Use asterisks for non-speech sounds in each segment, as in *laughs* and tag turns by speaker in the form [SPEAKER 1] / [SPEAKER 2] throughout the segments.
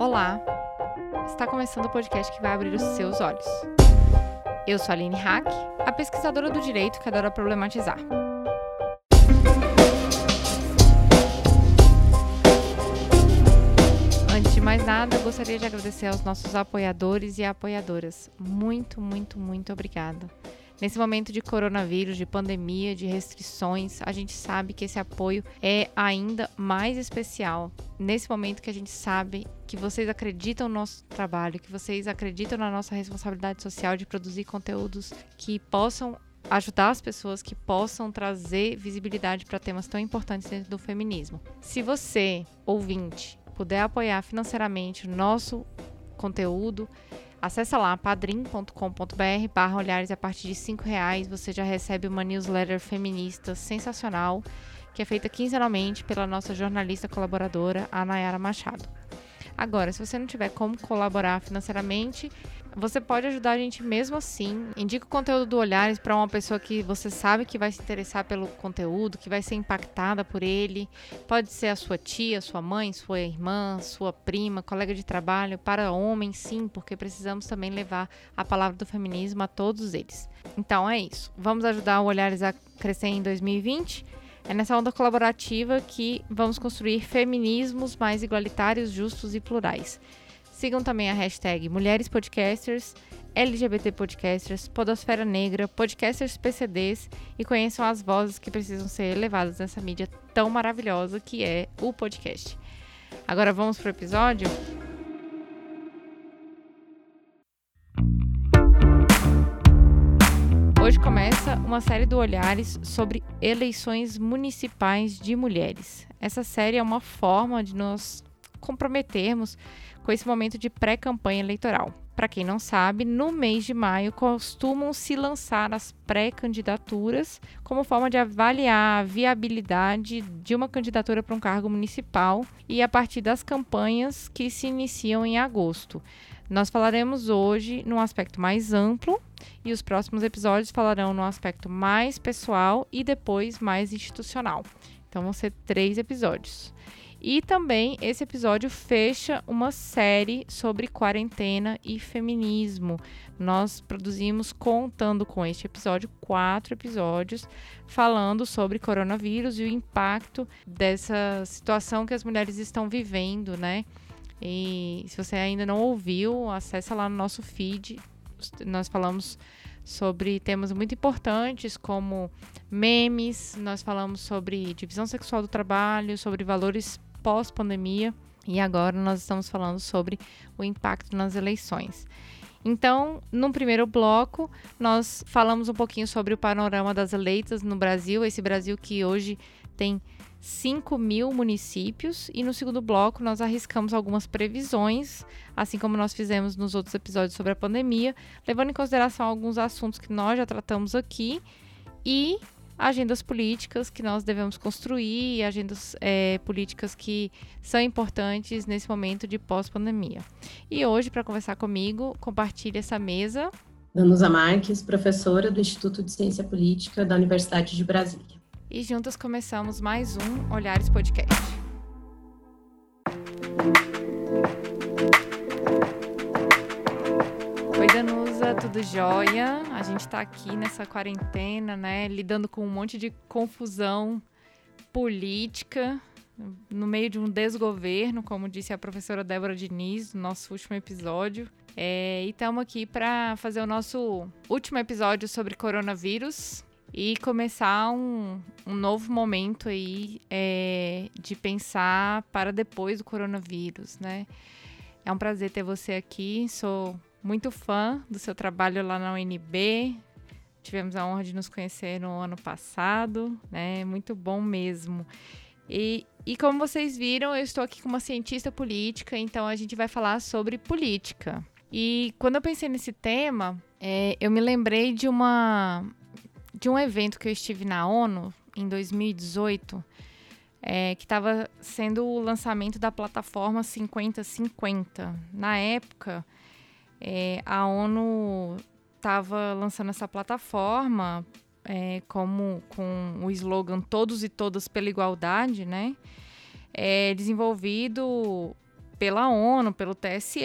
[SPEAKER 1] Olá! Está começando o podcast que vai abrir os seus olhos. Eu sou a Aline Hack, a pesquisadora do direito que adora problematizar. Antes de mais nada, gostaria de agradecer aos nossos apoiadores e apoiadoras. Muito, muito, muito obrigada. Nesse momento de coronavírus, de pandemia, de restrições, a gente sabe que esse apoio é ainda mais especial. Nesse momento que a gente sabe que vocês acreditam no nosso trabalho, que vocês acreditam na nossa responsabilidade social de produzir conteúdos que possam ajudar as pessoas que possam trazer visibilidade para temas tão importantes dentro do feminismo. Se você, ouvinte, puder apoiar financeiramente o nosso conteúdo, Acesse lá padrim.com.br barra olhares a partir de cinco reais você já recebe uma newsletter feminista sensacional que é feita quinzenalmente pela nossa jornalista colaboradora, a Nayara Machado. Agora, se você não tiver como colaborar financeiramente, você pode ajudar a gente mesmo assim. Indica o conteúdo do Olhares para uma pessoa que você sabe que vai se interessar pelo conteúdo, que vai ser impactada por ele. Pode ser a sua tia, sua mãe, sua irmã, sua prima, colega de trabalho. Para homens, sim, porque precisamos também levar a palavra do feminismo a todos eles. Então é isso. Vamos ajudar o Olhares a crescer em 2020? É nessa onda colaborativa que vamos construir feminismos mais igualitários, justos e plurais. Sigam também a hashtag Mulheres Podcasters, LGBT Podcasters, Podosfera Negra, Podcasters PCDs e conheçam as vozes que precisam ser elevadas nessa mídia tão maravilhosa que é o podcast. Agora vamos para o episódio? Começa uma série do Olhares sobre eleições municipais de mulheres. Essa série é uma forma de nos comprometermos com esse momento de pré-campanha eleitoral. Para quem não sabe, no mês de maio costumam se lançar as pré-candidaturas como forma de avaliar a viabilidade de uma candidatura para um cargo municipal e a partir das campanhas que se iniciam em agosto. Nós falaremos hoje num aspecto mais amplo e os próximos episódios falarão no aspecto mais pessoal e depois mais institucional. Então vão ser três episódios. E também esse episódio fecha uma série sobre quarentena e feminismo. Nós produzimos, contando com este episódio, quatro episódios falando sobre coronavírus e o impacto dessa situação que as mulheres estão vivendo, né? E se você ainda não ouviu, acessa lá no nosso feed. Nós falamos sobre temas muito importantes como memes, nós falamos sobre divisão sexual do trabalho, sobre valores pós-pandemia e agora nós estamos falando sobre o impacto nas eleições. Então, no primeiro bloco, nós falamos um pouquinho sobre o panorama das eleitas no Brasil, esse Brasil que hoje tem 5 mil municípios, e no segundo bloco nós arriscamos algumas previsões, assim como nós fizemos nos outros episódios sobre a pandemia, levando em consideração alguns assuntos que nós já tratamos aqui e agendas políticas que nós devemos construir, agendas é, políticas que são importantes nesse momento de pós-pandemia. E hoje, para conversar comigo, compartilhe essa mesa.
[SPEAKER 2] Danusa Marques, professora do Instituto de Ciência Política da Universidade de Brasília.
[SPEAKER 1] E juntas começamos mais um Olhares Podcast. Tudo jóia? A gente tá aqui nessa quarentena, né, lidando com um monte de confusão política no meio de um desgoverno, como disse a professora Débora Diniz no nosso último episódio. É, e estamos aqui para fazer o nosso último episódio sobre coronavírus e começar um, um novo momento aí é, de pensar para depois do coronavírus, né? É um prazer ter você aqui. Sou muito fã do seu trabalho lá na UNB. Tivemos a honra de nos conhecer no ano passado, né? Muito bom mesmo. E, e como vocês viram, eu estou aqui com uma cientista política, então a gente vai falar sobre política. E quando eu pensei nesse tema, é, eu me lembrei de uma de um evento que eu estive na ONU em 2018, é, que estava sendo o lançamento da plataforma 5050. Na época, é, a ONU estava lançando essa plataforma é, como com o slogan Todos e Todas pela Igualdade, né? É, desenvolvido pela ONU, pelo TSE,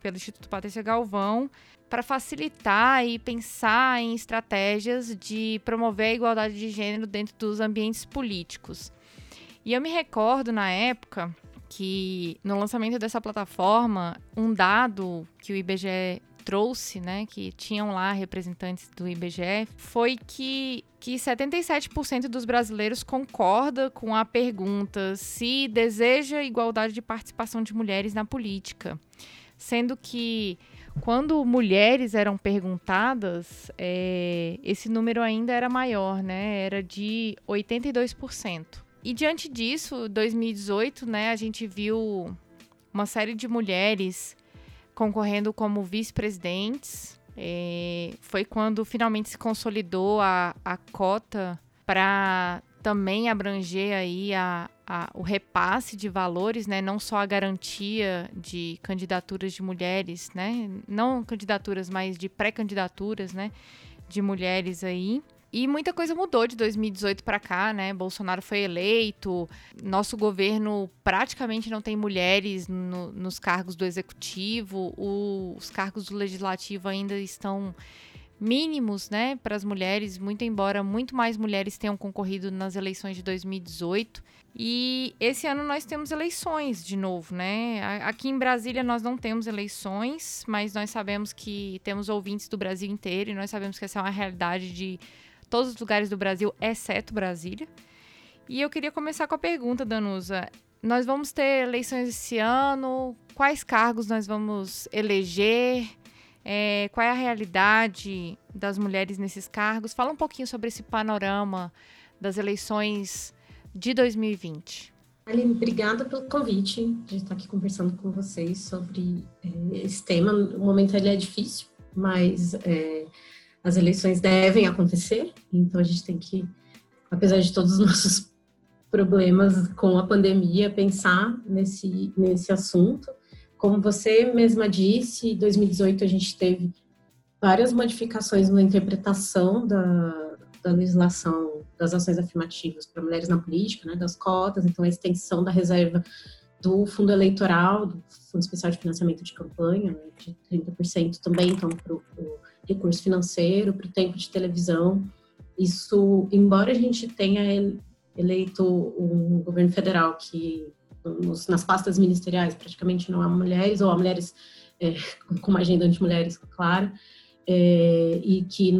[SPEAKER 1] pelo Instituto Patrícia Galvão, para facilitar e pensar em estratégias de promover a igualdade de gênero dentro dos ambientes políticos. E eu me recordo na época que no lançamento dessa plataforma, um dado que o IBGE trouxe, né, que tinham lá representantes do IBGE, foi que, que 77% dos brasileiros concorda com a pergunta se deseja igualdade de participação de mulheres na política. Sendo que quando mulheres eram perguntadas, é, esse número ainda era maior, né? Era de 82%. E diante disso, 2018, né, a gente viu uma série de mulheres concorrendo como vice-presidentes. É, foi quando finalmente se consolidou a, a cota para também abranger aí a, a, o repasse de valores, né? não só a garantia de candidaturas de mulheres, né? não candidaturas, mas de pré-candidaturas né? de mulheres aí. E muita coisa mudou de 2018 para cá, né? Bolsonaro foi eleito, nosso governo praticamente não tem mulheres no, nos cargos do executivo, o, os cargos do legislativo ainda estão mínimos, né, para as mulheres, muito embora muito mais mulheres tenham concorrido nas eleições de 2018. E esse ano nós temos eleições de novo, né? Aqui em Brasília nós não temos eleições, mas nós sabemos que temos ouvintes do Brasil inteiro e nós sabemos que essa é uma realidade de todos os lugares do Brasil, exceto Brasília. E eu queria começar com a pergunta, Danusa. Nós vamos ter eleições esse ano? Quais cargos nós vamos eleger? É, qual é a realidade das mulheres nesses cargos? Fala um pouquinho sobre esse panorama das eleições de 2020.
[SPEAKER 2] Aline, obrigada pelo convite de estar aqui conversando com vocês sobre é, esse tema. O momento ele é difícil, mas é, as eleições devem acontecer, então a gente tem que, apesar de todos os *laughs* nossos problemas com a pandemia, pensar nesse, nesse assunto. Como você mesma disse, em 2018 a gente teve várias modificações na interpretação da, da legislação das ações afirmativas para mulheres na política, né, das cotas, então a extensão da reserva do fundo eleitoral, do Fundo Especial de Financiamento de Campanha, né, de 30% também, então, para o recurso financeiro, para o tempo de televisão. Isso, embora a gente tenha eleito um governo federal que nos, nas pastas ministeriais praticamente não há mulheres, ou há mulheres é, *laughs* com uma agenda anti-mulheres, claro, é, e que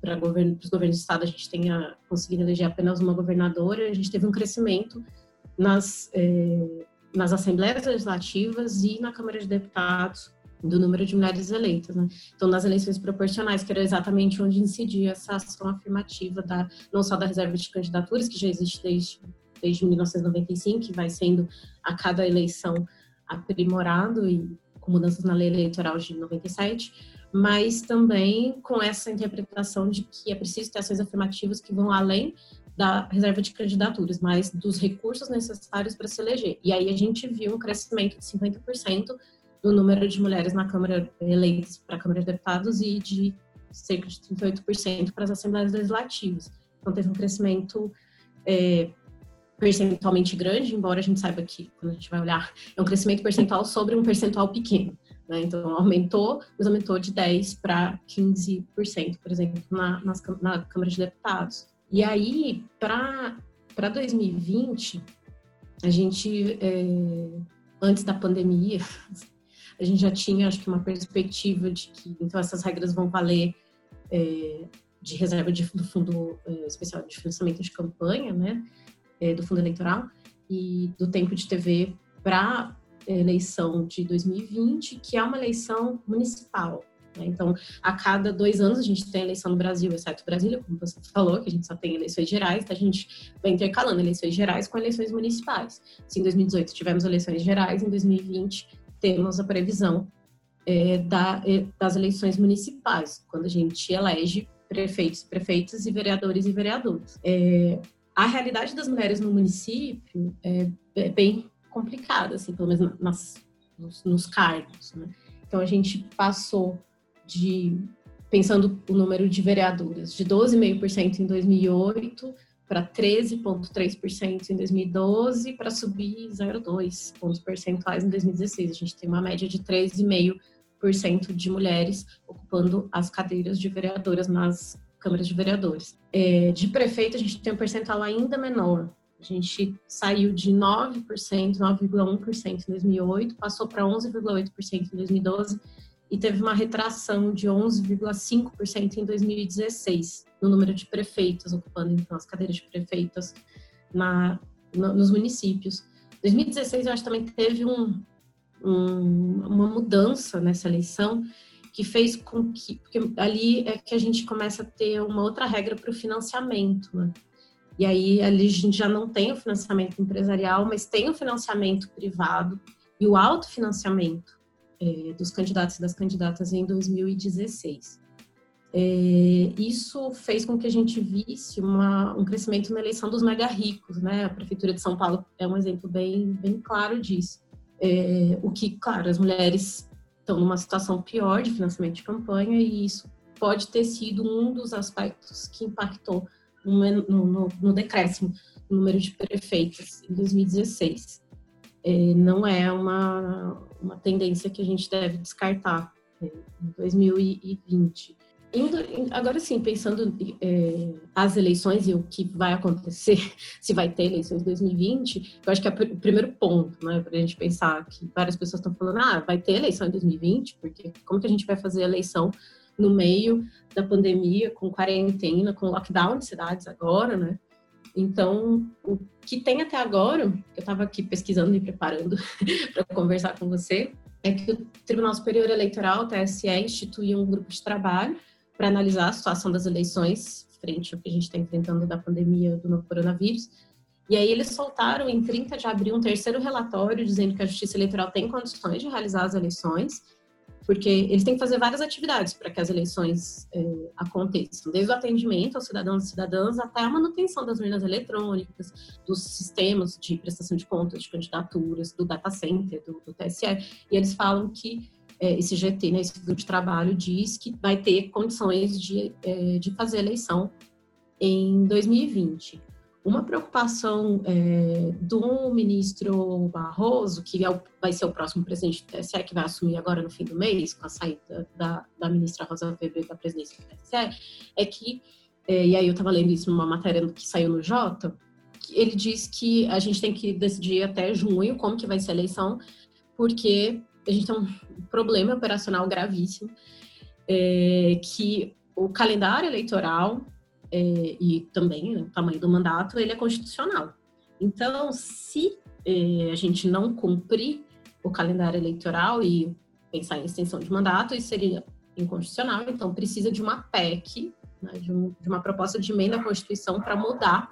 [SPEAKER 2] para governo, os governos de estado a gente tenha conseguido eleger apenas uma governadora, a gente teve um crescimento nas, é, nas assembleias legislativas e na Câmara de Deputados do número de mulheres eleitas, né? Então, nas eleições proporcionais, que era exatamente onde incidia essa ação afirmativa da não só da reserva de candidaturas, que já existe desde desde 1995, que vai sendo a cada eleição aprimorado e com mudanças na lei eleitoral de 97, mas também com essa interpretação de que é preciso ter ações afirmativas que vão além da reserva de candidaturas, mas dos recursos necessários para se eleger. E aí a gente viu um crescimento de 50% do número de mulheres na Câmara eleitas para a Câmara de Deputados e de cerca de 38% para as Assembleias Legislativas. Então, teve um crescimento é, percentualmente grande, embora a gente saiba que, quando a gente vai olhar, é um crescimento percentual sobre um percentual pequeno. Né? Então, aumentou, mas aumentou de 10% para 15%, por exemplo, na, nas, na Câmara de Deputados. E aí, para 2020, a gente, é, antes da pandemia, a gente já tinha, acho que, uma perspectiva de que então essas regras vão valer é, de reserva de, do Fundo é, Especial de Financiamento de Campanha, né, é, do Fundo Eleitoral, e do tempo de TV para eleição de 2020, que é uma eleição municipal. Né? Então, a cada dois anos a gente tem eleição no Brasil, exceto Brasília, como você falou, que a gente só tem eleições gerais, então a gente vai intercalando eleições gerais com eleições municipais. Se em 2018 tivemos eleições gerais, em 2020 temos a previsão é, da, é, das eleições municipais, quando a gente elege prefeitos, prefeitas e vereadores e vereadoras. É, a realidade das mulheres no município é, é bem complicada, assim, pelo menos nas, nos, nos cargos. Né? Então, a gente passou de, pensando o número de vereadoras, de 12,5% em 2008 para 13,3% em 2012 para subir 0,2 pontos percentuais em 2016. A gente tem uma média de 13,5% de mulheres ocupando as cadeiras de vereadoras nas câmaras de vereadores. É, de prefeito, a gente tem um percentual ainda menor. A gente saiu de 9%, 9,1% em 2008, passou para 11,8% em 2012 e teve uma retração de 11,5% em 2016 no número de prefeitos ocupando então as cadeiras de prefeitas na, no, nos municípios. 2016 eu acho também teve um, um, uma mudança nessa eleição que fez com que porque ali é que a gente começa a ter uma outra regra para o financiamento, né? E aí ali a gente já não tem o financiamento empresarial, mas tem o financiamento privado e o autofinanciamento é, dos candidatos e das candidatas em 2016. É, isso fez com que a gente visse uma, um crescimento na eleição dos mega ricos, né? A prefeitura de São Paulo é um exemplo bem, bem claro disso. É, o que, claro, as mulheres estão numa situação pior de financiamento de campanha e isso pode ter sido um dos aspectos que impactou no, no, no decréscimo no número de prefeitas em 2016. É, não é uma, uma tendência que a gente deve descartar é, em 2020. Indo, agora sim, pensando é, as eleições e o que vai acontecer, *laughs* se vai ter eleições em 2020, eu acho que é o primeiro ponto, né, para a gente pensar que várias pessoas estão falando, ah, vai ter eleição em 2020, porque como que a gente vai fazer eleição no meio da pandemia, com quarentena, com lockdown de cidades agora, né? Então, o que tem até agora, eu estava aqui pesquisando e preparando *laughs* para conversar com você, é que o Tribunal Superior Eleitoral, TSE, instituiu um grupo de trabalho para analisar a situação das eleições frente ao que a gente está enfrentando da pandemia do novo coronavírus. E aí eles soltaram em 30 de abril um terceiro relatório dizendo que a Justiça Eleitoral tem condições de realizar as eleições porque eles têm que fazer várias atividades para que as eleições é, aconteçam, desde o atendimento aos cidadãos e cidadãs até a manutenção das urnas eletrônicas, dos sistemas de prestação de contas de candidaturas, do data center, do, do TSE, e eles falam que é, esse GT, né, esse grupo de trabalho, diz que vai ter condições de, é, de fazer eleição em 2020. Uma preocupação é, do ministro Barroso, que é o, vai ser o próximo presidente do TSE, que vai assumir agora no fim do mês, com a saída da, da ministra Rosa Weber da presidência do TSE, é que, é, e aí eu estava lendo isso numa matéria que saiu no Jota, ele diz que a gente tem que decidir até junho como que vai ser a eleição, porque a gente tem um problema operacional gravíssimo, é, que o calendário eleitoral é, e também o tamanho do mandato, ele é constitucional. Então, se é, a gente não cumprir o calendário eleitoral e pensar em extensão de mandato, isso seria inconstitucional. Então, precisa de uma PEC, né, de, um, de, uma proposta de emenda à Constituição para mudar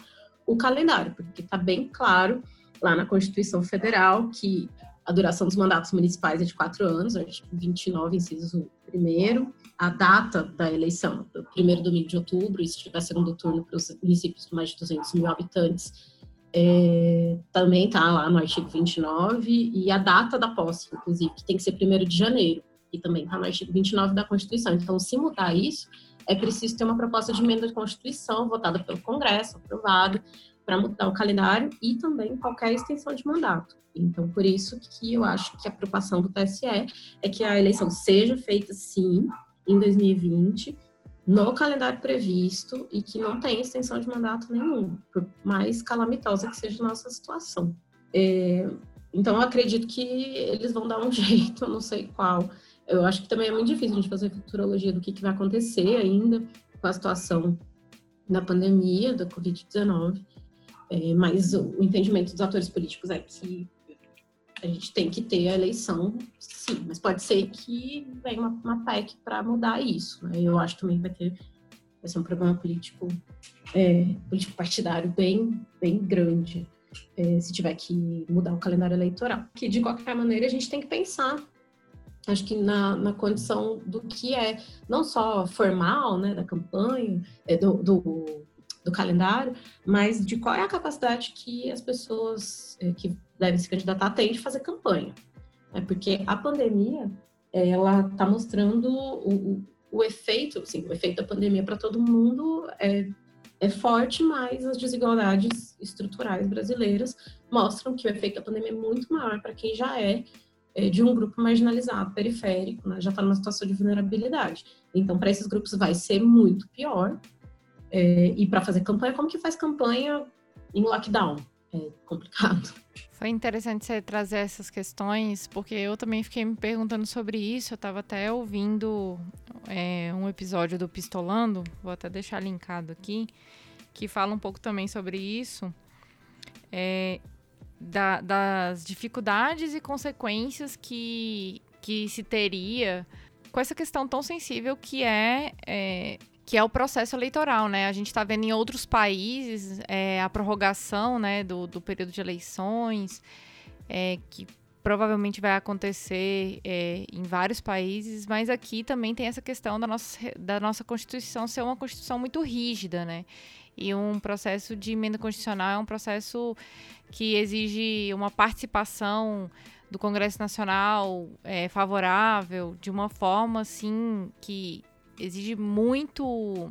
[SPEAKER 2] o calendário, porque está bem claro lá na Constituição Federal que a duração dos mandatos municipais é de quatro anos, artigo 29, inciso primeiro, a data da eleição, primeiro domingo de outubro, e se tiver segundo turno para os municípios com mais de 200 mil habitantes, é, também está lá no artigo 29, e a data da posse, inclusive, que tem que ser primeiro de janeiro, e também está no artigo 29 da Constituição. Então, se mudar isso, é preciso ter uma proposta de emenda de Constituição votada pelo Congresso, aprovada, para mudar o calendário e também qualquer extensão de mandato. Então, por isso que eu acho que a preocupação do TSE é que a eleição seja feita, sim, em 2020, no calendário previsto e que não tenha extensão de mandato nenhum, por mais calamitosa que seja a nossa situação. É, então, eu acredito que eles vão dar um *laughs* jeito, eu não sei qual. Eu acho que também é muito difícil a gente fazer futurologia do que, que vai acontecer ainda com a situação da pandemia, da Covid-19. É, mas o entendimento dos atores políticos é que a gente tem que ter a eleição, sim, mas pode ser que venha uma, uma PEC para mudar isso. Né? Eu acho também que vai ter vai ser um problema político, é, político partidário bem, bem grande é, se tiver que mudar o calendário eleitoral. Que de qualquer maneira a gente tem que pensar, acho que na, na condição do que é não só formal, né, da campanha, é, do, do do calendário, mas de qual é a capacidade que as pessoas é, que devem se candidatar têm de fazer campanha. Né? Porque a pandemia, ela está mostrando o, o, o, efeito, assim, o efeito da pandemia para todo mundo é, é forte, mas as desigualdades estruturais brasileiras mostram que o efeito da pandemia é muito maior para quem já é, é, de um grupo marginalizado, periférico, né, já está numa situação de vulnerabilidade. Então, para esses grupos vai ser muito pior. É, e para fazer campanha, como que faz campanha em lockdown? É complicado.
[SPEAKER 1] Foi interessante você trazer essas questões, porque eu também fiquei me perguntando sobre isso. Eu estava até ouvindo é, um episódio do Pistolando, vou até deixar linkado aqui, que fala um pouco também sobre isso. É, da, das dificuldades e consequências que, que se teria com essa questão tão sensível que é, é que é o processo eleitoral, né? A gente está vendo em outros países é, a prorrogação né, do, do período de eleições, é, que provavelmente vai acontecer é, em vários países, mas aqui também tem essa questão da nossa, da nossa Constituição ser uma Constituição muito rígida, né? E um processo de emenda constitucional é um processo que exige uma participação do Congresso Nacional é, favorável, de uma forma, assim, que exige muito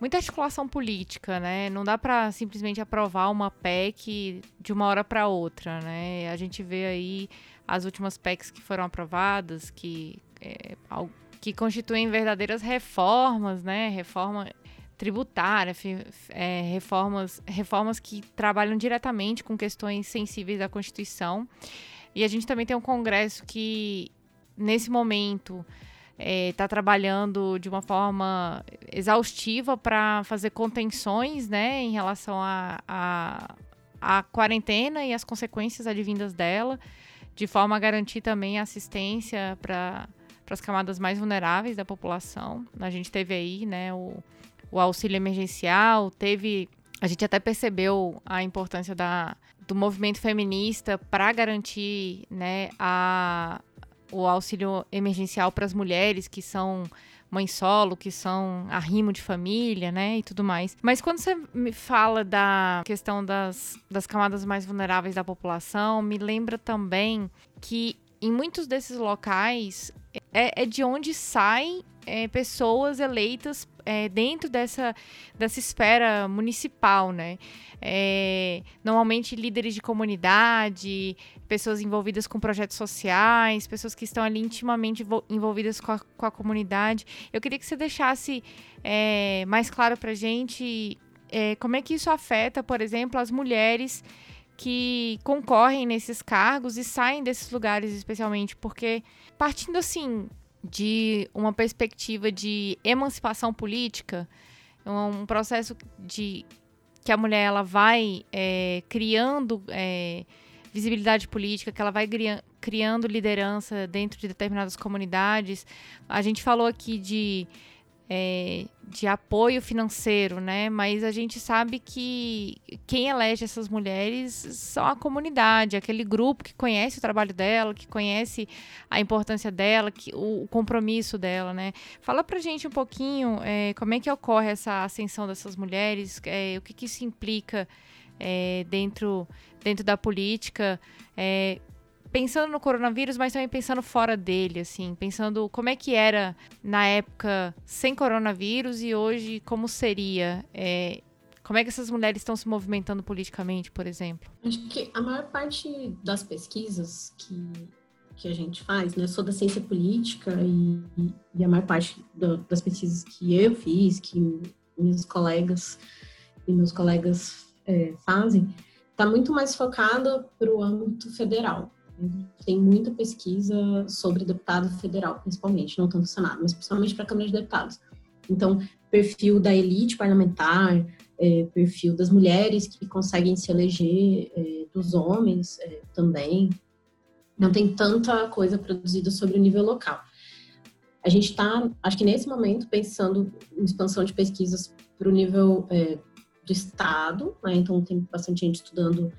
[SPEAKER 1] muita articulação política, né? Não dá para simplesmente aprovar uma PEC de uma hora para outra, né? A gente vê aí as últimas PECs que foram aprovadas, que é, que constituem verdadeiras reformas, né? Reforma tributária, é, reformas, reformas que trabalham diretamente com questões sensíveis à Constituição. E a gente também tem um Congresso que, nesse momento, está é, tá trabalhando de uma forma exaustiva para fazer contenções né, em relação à a, a, a, quarentena e as consequências advindas dela, de forma a garantir também assistência para as camadas mais vulneráveis da população. A gente teve aí né, o, o auxílio emergencial, teve. A gente até percebeu a importância da, do movimento feminista para garantir né, a, o auxílio emergencial para as mulheres que são mãe solo, que são arrimo de família, né, e tudo mais. Mas quando você me fala da questão das, das camadas mais vulneráveis da população, me lembra também que em muitos desses locais é, é de onde saem é, pessoas eleitas é, dentro dessa, dessa esfera municipal, né? É, normalmente líderes de comunidade, pessoas envolvidas com projetos sociais, pessoas que estão ali intimamente envolvidas com a, com a comunidade. Eu queria que você deixasse é, mais claro para gente é, como é que isso afeta, por exemplo, as mulheres que concorrem nesses cargos e saem desses lugares especialmente, porque partindo assim de uma perspectiva de emancipação política, um processo de que a mulher ela vai é, criando é, visibilidade política, que ela vai criando liderança dentro de determinadas comunidades. A gente falou aqui de é, de apoio financeiro, né? Mas a gente sabe que quem elege essas mulheres são a comunidade, aquele grupo que conhece o trabalho dela, que conhece a importância dela, que, o, o compromisso dela, né? Fala pra gente um pouquinho é, como é que ocorre essa ascensão dessas mulheres, é, o que, que isso implica é, dentro, dentro da política, é, pensando no coronavírus, mas também pensando fora dele, assim, pensando como é que era na época sem coronavírus e hoje como seria. É, como é que essas mulheres estão se movimentando politicamente, por exemplo?
[SPEAKER 2] Acho que a maior parte das pesquisas que, que a gente faz, né, eu sou da ciência política e, e a maior parte do, das pesquisas que eu fiz, que meus colegas e meus colegas é, fazem, está muito mais focada para o âmbito federal. Tem muita pesquisa sobre deputado federal, principalmente, não tanto Senado, mas principalmente para a Câmara de Deputados. Então, perfil da elite parlamentar, é, perfil das mulheres que conseguem se eleger, é, dos homens é, também. Não tem tanta coisa produzida sobre o nível local. A gente está, acho que nesse momento, pensando em expansão de pesquisas para o nível é, do Estado, né? então tem bastante gente estudando,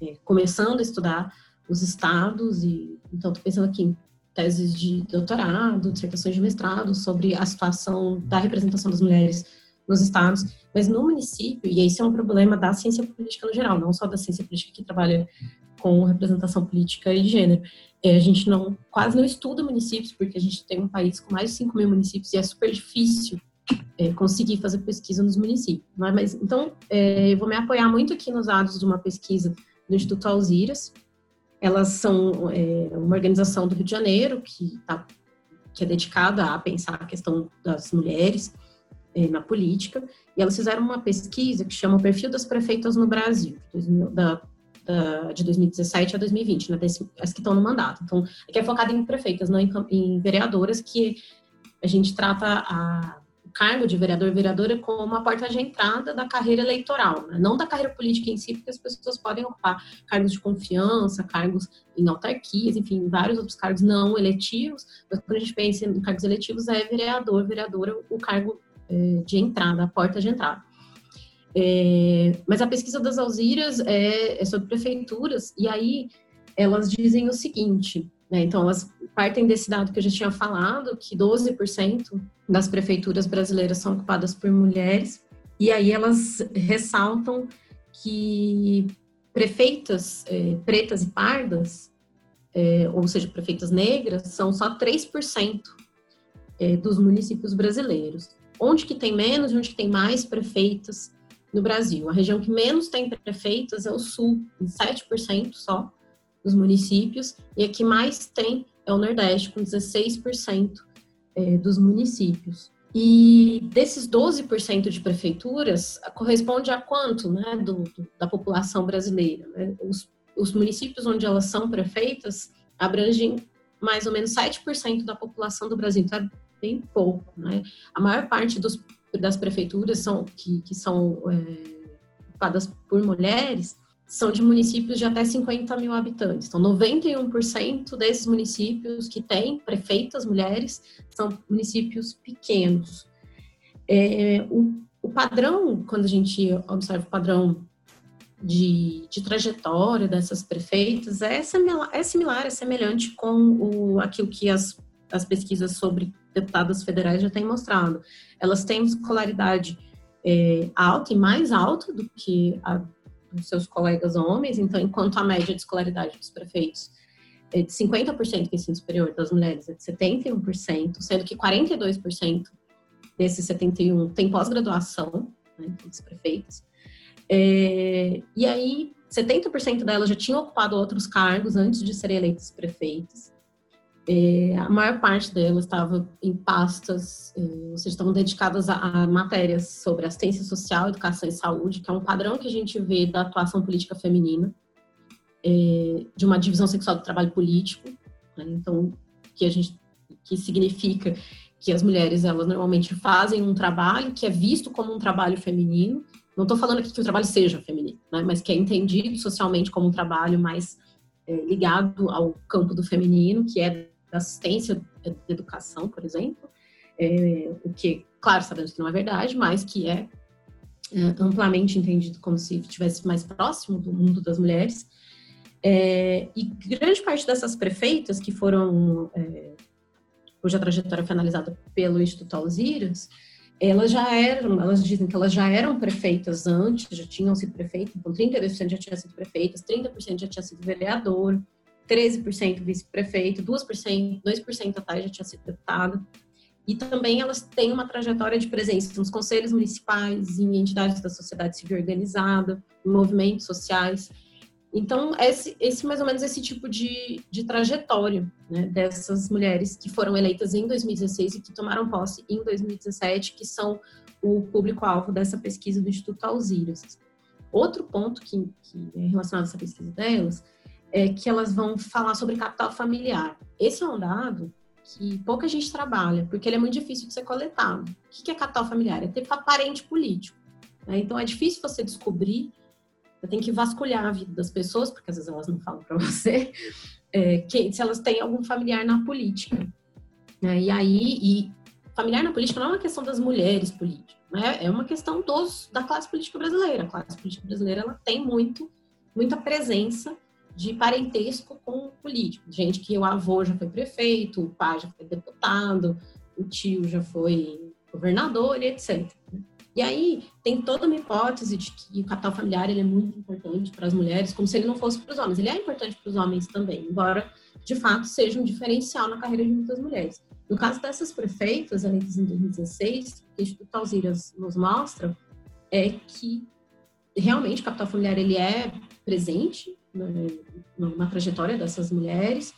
[SPEAKER 2] é, começando a estudar os estados, e então estou pensando aqui em teses de doutorado, dissertações de mestrado sobre a situação da representação das mulheres nos estados, mas no município, e esse é um problema da ciência política no geral, não só da ciência política que trabalha com representação política e de gênero. É, a gente não quase não estuda municípios, porque a gente tem um país com mais de 5 mil municípios e é super difícil é, conseguir fazer pesquisa nos municípios. Né? Mas, então, é, eu vou me apoiar muito aqui nos dados de uma pesquisa do Instituto Alziras. Elas são é, uma organização do Rio de Janeiro que, tá, que é dedicada a pensar a questão das mulheres é, na política. E elas fizeram uma pesquisa que chama o Perfil das Prefeitas no Brasil, da, da, de 2017 a 2020, né, as que estão no mandato. Então, aqui é focada em prefeitas, não em, em vereadoras, que a gente trata a cargo de vereador e vereadora como uma porta de entrada da carreira eleitoral, né? não da carreira política em si, porque as pessoas podem ocupar cargos de confiança, cargos em autarquias, enfim, vários outros cargos não eletivos, mas quando a gente pensa em cargos eletivos, é vereador, vereadora, o cargo é, de entrada, a porta de entrada. É, mas a pesquisa das Alziras é, é sobre prefeituras, e aí elas dizem o seguinte, então elas partem desse dado que eu já tinha falado, que 12% das prefeituras brasileiras são ocupadas por mulheres, e aí elas ressaltam que prefeitas é, pretas e pardas, é, ou seja, prefeitas negras, são só 3% é, dos municípios brasileiros. Onde que tem menos e onde que tem mais prefeitas no Brasil? A região que menos tem prefeitas é o Sul, em 7% só dos municípios, e a que mais tem é o Nordeste, com 16% é, dos municípios. E desses 12% de prefeituras, corresponde a quanto né, do, do, da população brasileira? Né? Os, os, municípios onde elas são prefeitas abrangem mais ou menos 7% da população do Brasil, então é bem pouco. Né? A maior parte dos, das prefeituras são, que, que são é, ocupadas por mulheres são de municípios de até 50 mil habitantes. Então, 91% desses municípios que têm prefeitas mulheres são municípios pequenos. É, o, o, padrão, quando a gente observa o padrão de, de trajetória dessas prefeitas, é similar, é, similar, é semelhante com o, aquilo que as, as pesquisas sobre deputadas federais já têm mostrado. Elas têm escolaridade é, alta e mais alta do que a dos seus colegas homens, então, enquanto a média de escolaridade dos prefeitos é de 50% de ensino superior das mulheres é de 71%, sendo que 42% desses 71 tem pós-graduação, né, dos prefeitos. É, e aí, 70% delas já tinham ocupado outros cargos antes de serem eleitas prefeitas. É, a maior parte delas estava em pastas, é, ou seja, estavam dedicadas a, a, matérias sobre assistência social, educação e saúde, que é um padrão que a gente vê da atuação política feminina, é, de uma divisão sexual do trabalho político, né? então, que a gente, que significa que as mulheres, elas normalmente fazem um trabalho que é visto como um trabalho feminino, não estou falando aqui que o trabalho seja feminino, né? mas que é entendido socialmente como um trabalho mais é, ligado ao campo do feminino, que é da assistência de educação, por exemplo, é, o que, claro, sabemos que não é verdade, mas que é, é amplamente entendido como se estivesse mais próximo do mundo das mulheres. É, e grande parte dessas prefeitas que foram, é, cuja trajetória foi analisada pelo Instituto Alziras, elas já eram, elas dizem que elas já eram prefeitas antes, já tinham sido prefeitas, então 32% já tinham sido prefeitas, 30% já tinha sido vereador, 13% vice-prefeito, 2%, 2% atrás já tinha sido deputado. E também elas têm uma trajetória de presença nos conselhos municipais, em entidades da sociedade civil organizada, em movimentos sociais. Então, esse, esse mais ou menos esse tipo de, de trajetória né, dessas mulheres que foram eleitas em 2016 e que tomaram posse em 2017, que são o público-alvo dessa pesquisa do Instituto Alziras. Outro ponto que, que é relacionado a essa pesquisa delas é que elas vão falar sobre capital familiar. Esse é um dado que pouca gente trabalha, porque ele é muito difícil de ser coletado. O que é capital familiar? É ter parente político. Né? Então é difícil você descobrir, você tem que vasculhar a vida das pessoas, porque às vezes elas não falam para você, *laughs* é, que, se elas têm algum familiar na política. Né? E aí, e familiar na política não é uma questão das mulheres políticas, né? é uma questão dos, da classe política brasileira. A classe política brasileira ela tem muito, muita presença de parentesco com político. Gente que o avô já foi prefeito, o pai já foi deputado, o tio já foi governador etc. E aí tem toda uma hipótese de que o capital familiar ele é muito importante para as mulheres, como se ele não fosse para os homens. Ele é importante para os homens também, embora de fato seja um diferencial na carreira de muitas mulheres. No caso dessas prefeitas eleitas em 2016, o que o Instituto Alziras nos mostra é que realmente o capital familiar ele é presente né, na trajetória dessas mulheres,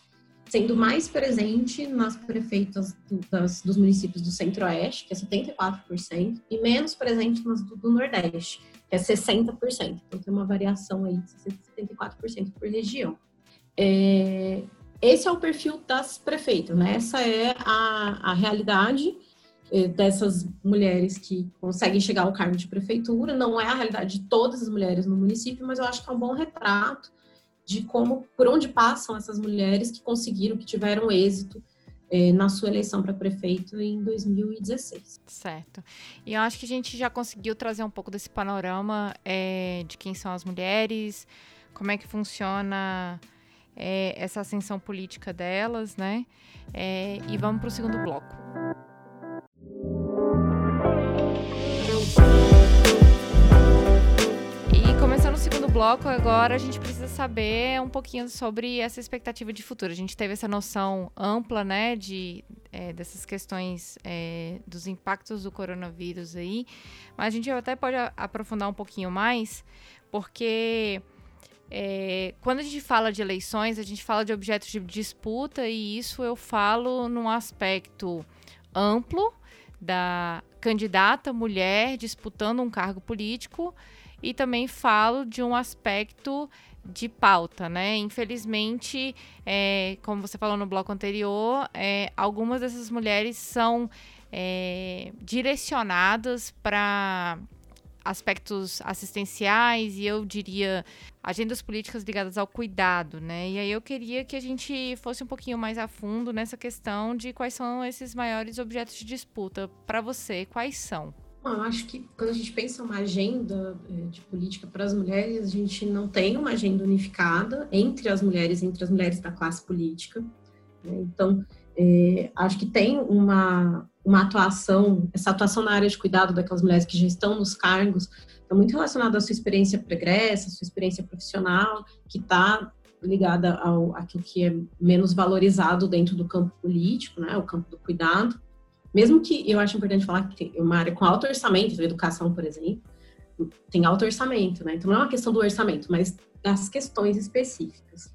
[SPEAKER 2] sendo mais presente nas prefeitas do, das, dos municípios do Centro-Oeste, que é 74%, e menos presente nas do, do Nordeste, que é 60%. Então tem uma variação aí de 74% por região. É, esse é o perfil das prefeitas, né? Essa é a, a realidade é, dessas mulheres que conseguem chegar ao cargo de prefeitura. Não é a realidade de todas as mulheres no município, mas eu acho que é um bom retrato de como, por onde passam essas mulheres que conseguiram, que tiveram êxito é, na sua eleição para prefeito em 2016.
[SPEAKER 1] Certo. E eu acho que a gente já conseguiu trazer um pouco desse panorama é, de quem são as mulheres, como é que funciona é, essa ascensão política delas, né? É, e vamos para o segundo bloco. Bloco, agora a gente precisa saber um pouquinho sobre essa expectativa de futuro. A gente teve essa noção ampla, né, de, é, dessas questões é, dos impactos do coronavírus aí, mas a gente até pode aprofundar um pouquinho mais, porque é, quando a gente fala de eleições, a gente fala de objetos de disputa e isso eu falo num aspecto amplo da candidata mulher disputando um cargo político e também falo de um aspecto de pauta, né? Infelizmente, é, como você falou no bloco anterior, é, algumas dessas mulheres são é, direcionadas para aspectos assistenciais e eu diria agendas políticas ligadas ao cuidado, né? E aí eu queria que a gente fosse um pouquinho mais a fundo nessa questão de quais são esses maiores objetos de disputa para você, quais são?
[SPEAKER 2] Eu acho que quando a gente pensa uma agenda é, de política para as mulheres, a gente não tem uma agenda unificada entre as mulheres, entre as mulheres da classe política. Né? Então, é, acho que tem uma, uma atuação, essa atuação na área de cuidado daquelas mulheres que já estão nos cargos, está muito relacionada à sua experiência pregressa, à sua experiência profissional, que está ligada ao aquilo que é menos valorizado dentro do campo político, né, o campo do cuidado. Mesmo que eu acho importante falar que uma área com alto orçamento, a educação, por exemplo, tem alto orçamento, né? Então não é uma questão do orçamento, mas das questões específicas,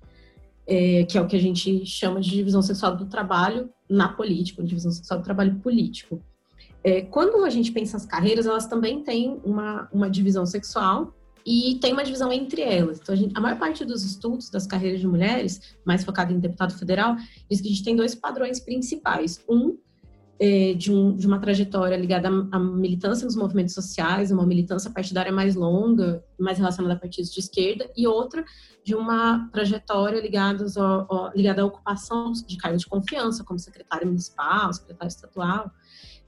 [SPEAKER 2] é, que é o que a gente chama de divisão sexual do trabalho na política, divisão sexual do trabalho político. É, quando a gente pensa as carreiras, elas também têm uma, uma divisão sexual e tem uma divisão entre elas. Então, a, gente, a, maior parte dos estudos das carreiras de mulheres, mais focado em deputado federal, diz que a gente tem dois padrões principais. Um é, de, um, de, uma trajetória ligada à, militância nos movimentos sociais, uma militância partidária mais longa, mais relacionada a partidos de esquerda, e outra de uma trajetória ligada, ao, ao, ligada à ocupação de cargos de confiança, como secretário municipal, secretário estadual,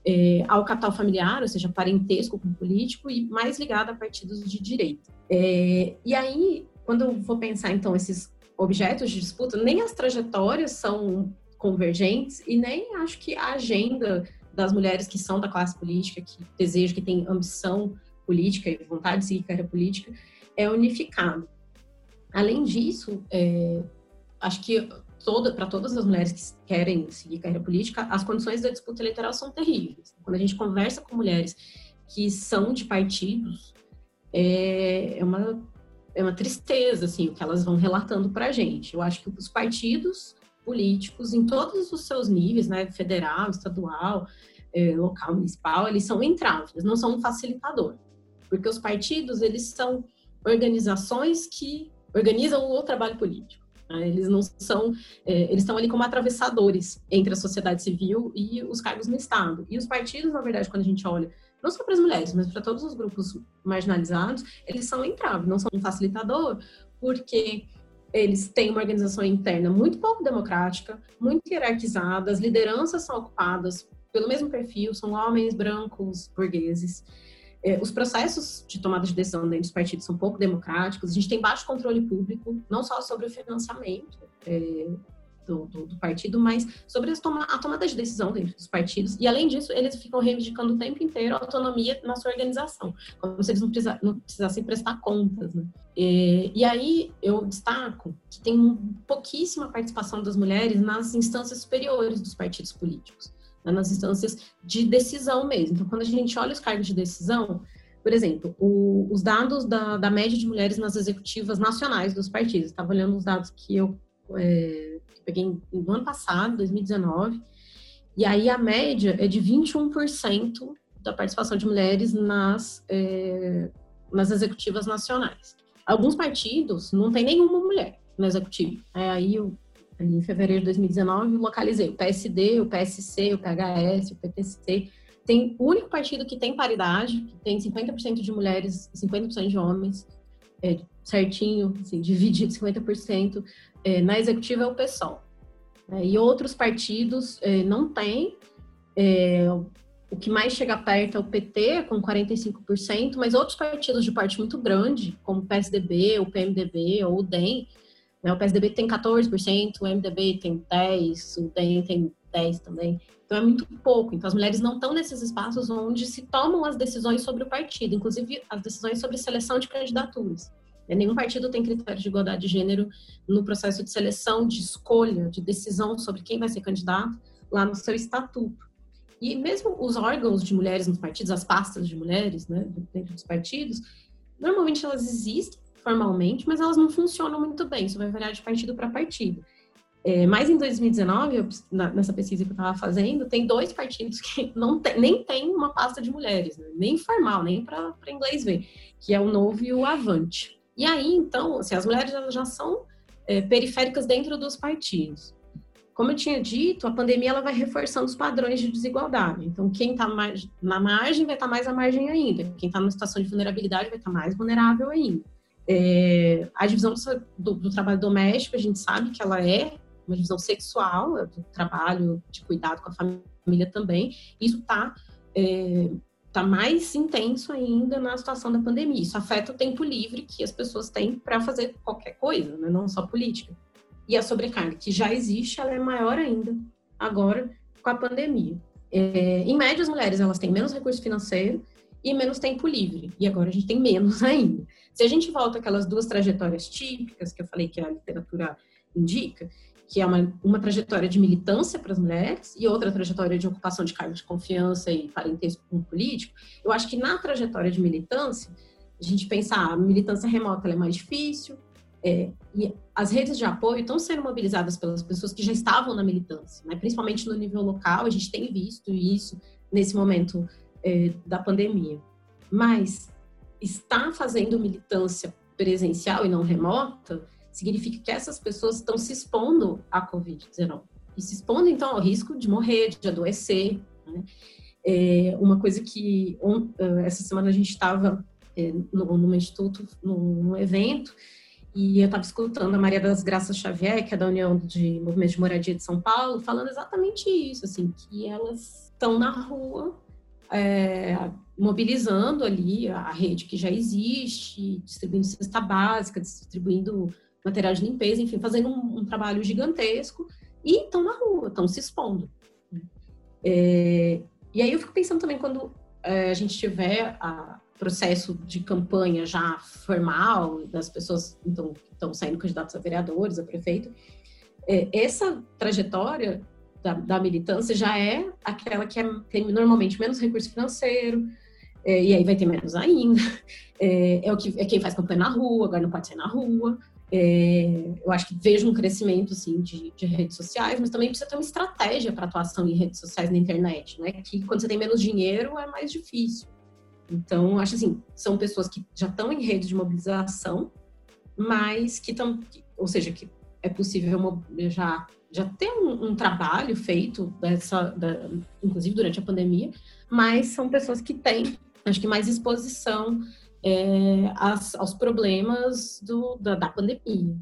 [SPEAKER 2] é, ao capital familiar, ou seja, parentesco com político, e mais ligada a partidos de direita. É, e aí, quando eu vou pensar, então, esses objetos de disputa, nem as trajetórias são convergentes e nem acho que a agenda das mulheres que são da classe política, que desejam, que têm ambição política e vontade de seguir carreira política, é unificado. Além disso, é, acho que toda, para todas as mulheres que querem seguir carreira política, as condições da disputa eleitoral são terríveis. Quando a gente conversa com mulheres que são de partidos, é, é uma, é uma tristeza assim, o que elas vão relatando para a gente. Eu acho que os partidos políticos em todos os seus níveis, né, federal, estadual, eh, local, municipal, eles são entraves, não são um facilitador, porque os partidos eles são organizações que organizam o trabalho político. Né? Eles não são, eh, eles estão ali como atravessadores entre a sociedade civil e os cargos no Estado. E os partidos, na verdade, quando a gente olha não só para as mulheres, mas para todos os grupos marginalizados, eles são entraves, não são um facilitador, porque eles têm uma organização interna muito pouco democrática, muito hierarquizada, as lideranças são ocupadas pelo mesmo perfil, são homens brancos burgueses. É, os processos de tomada de decisão dentro dos partidos são pouco democráticos, a gente tem baixo controle público, não só sobre o financiamento, é, do, do, do, partido, mas sobre toma, a tomada de decisão dentro dos partidos. E, além disso, eles ficam reivindicando o tempo inteiro a autonomia na sua organização, como se eles não, precisa, não precisassem prestar contas. Né? E, e, aí eu destaco que tem pouquíssima participação das mulheres nas instâncias superiores dos partidos políticos. né, nas instâncias de decisão mesmo. Então, quando a gente olha os cargos de decisão, por exemplo, o, os dados da, da, média de mulheres nas executivas nacionais dos partidos, estava olhando os dados que eu é, peguei no ano passado, 2019, e aí a média é de 21% da participação de mulheres nas, é, nas executivas nacionais. Alguns partidos não tem nenhuma mulher no executivo. É, aí eu em fevereiro de 2019, localizei o PSD, o PSC, o PHS, o PTC. Tem o único partido que tem paridade, que tem 50% de mulheres e 50% de homens, é, certinho, assim, dividido 50%. É, na executiva é o PSOL. É, e outros partidos é, não têm. É, o que mais chega perto é o PT, com 45%, mas outros partidos de parte muito grande, como o PSDB, o PMDB ou o DEM, né? O PSDB tem 14%, o MDB tem 10%, o DEM tem 10% também. Então é muito pouco. Então as mulheres não estão nesses espaços onde se tomam as decisões sobre o partido, inclusive as decisões sobre seleção de candidaturas. Né? Nenhum partido tem critério de igualdade de gênero no processo de seleção, de escolha, de decisão sobre quem vai ser candidato lá no seu estatuto. E mesmo os órgãos de mulheres nos partidos, as pastas de mulheres, né, dentro dos partidos, normalmente elas existem, formalmente, mas elas não funcionam muito bem. Isso vai variar de partido para partido. É, mas em 2019, eu, na, nessa pesquisa que eu estava fazendo, tem dois partidos que não tem, nem tem uma pasta de mulheres, né? nem formal, nem para inglês ver, que é o Novo e o Avante. E aí, então, assim, as mulheres já são é, periféricas dentro dos partidos. Como eu tinha dito, a pandemia ela vai reforçando os padrões de desigualdade. Então, quem está na margem vai estar tá mais à margem ainda. Quem está numa situação de vulnerabilidade vai estar tá mais vulnerável ainda. É, a divisão do, do, trabalho doméstico, a gente sabe que ela é uma divisão sexual, é do trabalho de cuidado com a família também. Isso está é, tá mais intenso ainda na situação da pandemia. Isso afeta o tempo livre que as pessoas têm para fazer qualquer coisa, né? não só política. E a sobrecarga, que já existe, ela é maior ainda agora com a pandemia. É, em média, as mulheres elas têm menos recurso financeiro e menos tempo livre. E agora a gente tem menos *laughs* ainda. Se a gente volta aquelas duas trajetórias típicas que eu falei que a literatura indica, que é uma, uma trajetória de militância para as mulheres e outra trajetória de ocupação de cargos de confiança e parentesco com o político, eu acho que na trajetória de militância, a gente pensar ah, a militância remota é mais difícil, é, e as redes de apoio estão sendo mobilizadas pelas pessoas que já estavam na militância, né? principalmente no nível local, a gente tem visto isso nesse momento é, da pandemia. Mas estar fazendo militância presencial e não remota significa que essas pessoas estão se expondo à Covid-19 e se expondo então ao risco de morrer, de adoecer. Né? É uma coisa que um, é, essa semana a gente estava é, no, no instituto, num, num evento, e eu estava escutando a Maria das Graças Xavier, que é da União de Movimentos de Moradia de São Paulo, falando exatamente isso, assim, que elas estão na rua é, mobilizando ali a rede que já existe, distribuindo cesta básica, distribuindo material de limpeza, enfim, fazendo um, um trabalho gigantesco e estão na rua, estão se expondo. Né? É, e aí eu fico pensando também quando é, a gente tiver a processo de campanha já formal das pessoas então estão saindo candidatos a vereadores, a prefeito, é, essa trajetória da, da, militância já é aquela que é, tem normalmente menos recurso financeiro, é, e aí vai ter menos ainda. *laughs* É, é, o que, é quem faz campanha na rua, agora não pode ser na rua. É, eu acho que vejo um crescimento assim, de, de, redes sociais, mas também precisa ter uma estratégia para atuação em redes sociais na internet, né? Que quando você tem menos dinheiro é mais difícil. Então, acho assim, são pessoas que já estão em redes de mobilização, mas que estão, ou seja, que é possível já já tem um, um trabalho feito, dessa, da, inclusive durante a pandemia, mas são pessoas que têm, acho que, mais exposição é, às, aos problemas do, da, da, pandemia.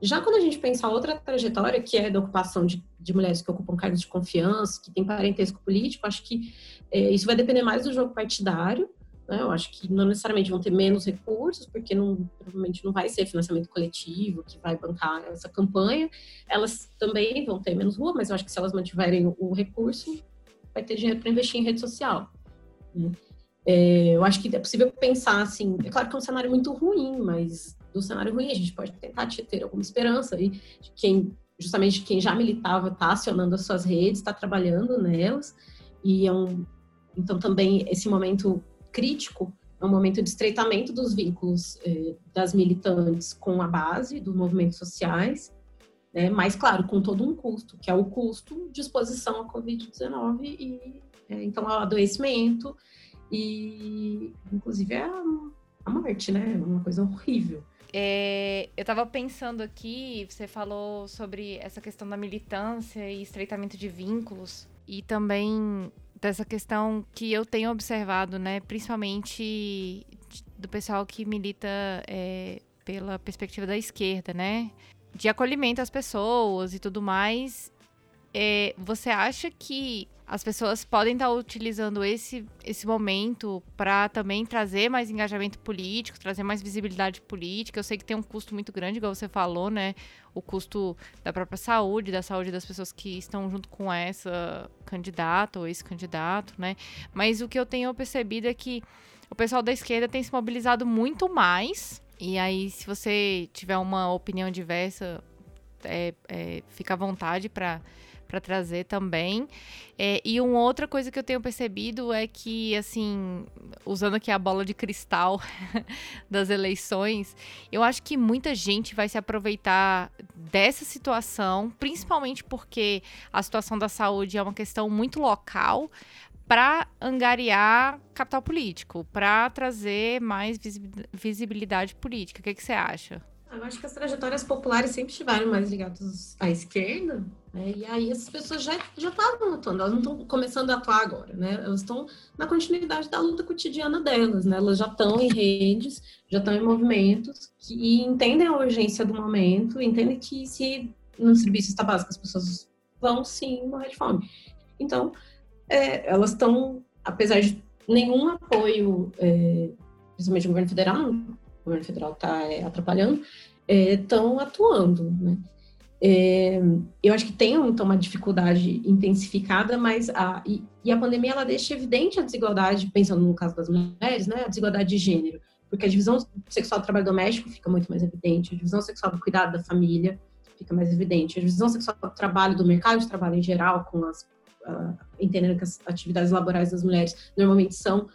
[SPEAKER 2] Já quando a gente pensa outra trajetória, que é da ocupação de, de mulheres que ocupam cargos de confiança, que tem parentesco político, acho que é, isso vai depender mais do jogo partidário, né? Eu acho que não necessariamente vão ter menos recursos, porque não, provavelmente não vai ser financiamento coletivo que vai bancar essa campanha. Elas também vão ter menos rua, mas eu acho que se elas mantiverem o recurso, vai ter dinheiro para investir em rede social. Né? É, eu acho que é possível pensar assim, é claro que é um cenário muito ruim, mas do cenário ruim a gente pode tentar ter alguma esperança e quem justamente quem já militava está acionando as suas redes, está trabalhando nelas, e é um, então também esse momento crítico é um momento de estreitamento dos vínculos eh, das militantes com a base dos movimentos sociais, né, mas claro, com todo um custo, que é o custo de exposição à Covid-19 e é, então ao adoecimento e inclusive é a, a morte, né? É uma coisa horrível.
[SPEAKER 1] É, eu estava pensando aqui, você falou sobre essa questão da militância e estreitamento de vínculos e também dessa questão que eu tenho observado, né, principalmente do pessoal que milita é, pela perspectiva da esquerda, né, de acolhimento às pessoas e tudo mais. É, você acha que as pessoas podem estar utilizando esse, esse momento para também trazer mais engajamento político, trazer mais visibilidade política. Eu sei que tem um custo muito grande, igual você falou, né? O custo da própria saúde, da saúde das pessoas que estão junto com essa candidata ou esse candidato, né? Mas o que eu tenho percebido é que o pessoal da esquerda tem se mobilizado muito mais. E aí, se você tiver uma opinião diversa, é, é, fica à vontade para para trazer também. É, e uma outra coisa que eu tenho percebido é que, assim, usando aqui a bola de cristal *laughs* das eleições, eu acho que muita gente vai se aproveitar dessa situação, principalmente porque a situação da saúde é uma questão muito local, para angariar capital político, para trazer mais visibilidade política. O que, que você acha?
[SPEAKER 2] Eu acho que as trajetórias populares sempre estiveram mais ligadas à esquerda, né? e aí essas pessoas já, já estavam atuando, elas não estão começando a atuar agora, né? Elas estão na continuidade da luta cotidiana delas, né? Elas já estão em redes, já estão em movimentos, que entendem a urgência do momento, entendem que se no serviço está básico as pessoas vão sim morrer de fome. Então, é, elas estão, apesar de nenhum apoio, é, principalmente do governo federal, o governo federal está é, atrapalhando, estão é, atuando, né? É, eu acho que tem então uma dificuldade intensificada, mas a, e, e, a pandemia ela deixa evidente a desigualdade, pensando no caso das mulheres, né, a desigualdade de gênero, porque a divisão sexual do trabalho doméstico fica muito mais evidente, a divisão sexual do cuidado da família fica mais evidente, a divisão sexual do trabalho, do mercado de trabalho em geral, com as uh, entendendo que as atividades laborais das mulheres normalmente são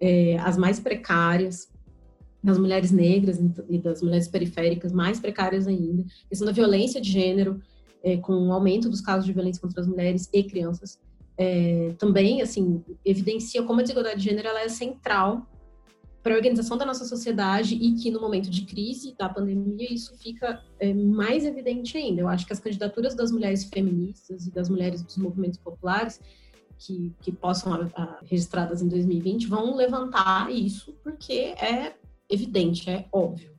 [SPEAKER 2] é, as mais precárias, das mulheres negras e das mulheres periféricas, mais precárias ainda. A questão da violência de gênero, é, com o aumento dos casos de violência contra as mulheres e crianças, é, também, assim, evidencia como a desigualdade de gênero ela é central para a organização da nossa sociedade e que no momento de crise da pandemia isso fica é, mais evidente ainda. Eu acho que as candidaturas das mulheres feministas e das mulheres dos movimentos populares que, que possam a, a, registradas em 2020 vão levantar isso porque é evidente, é óbvio.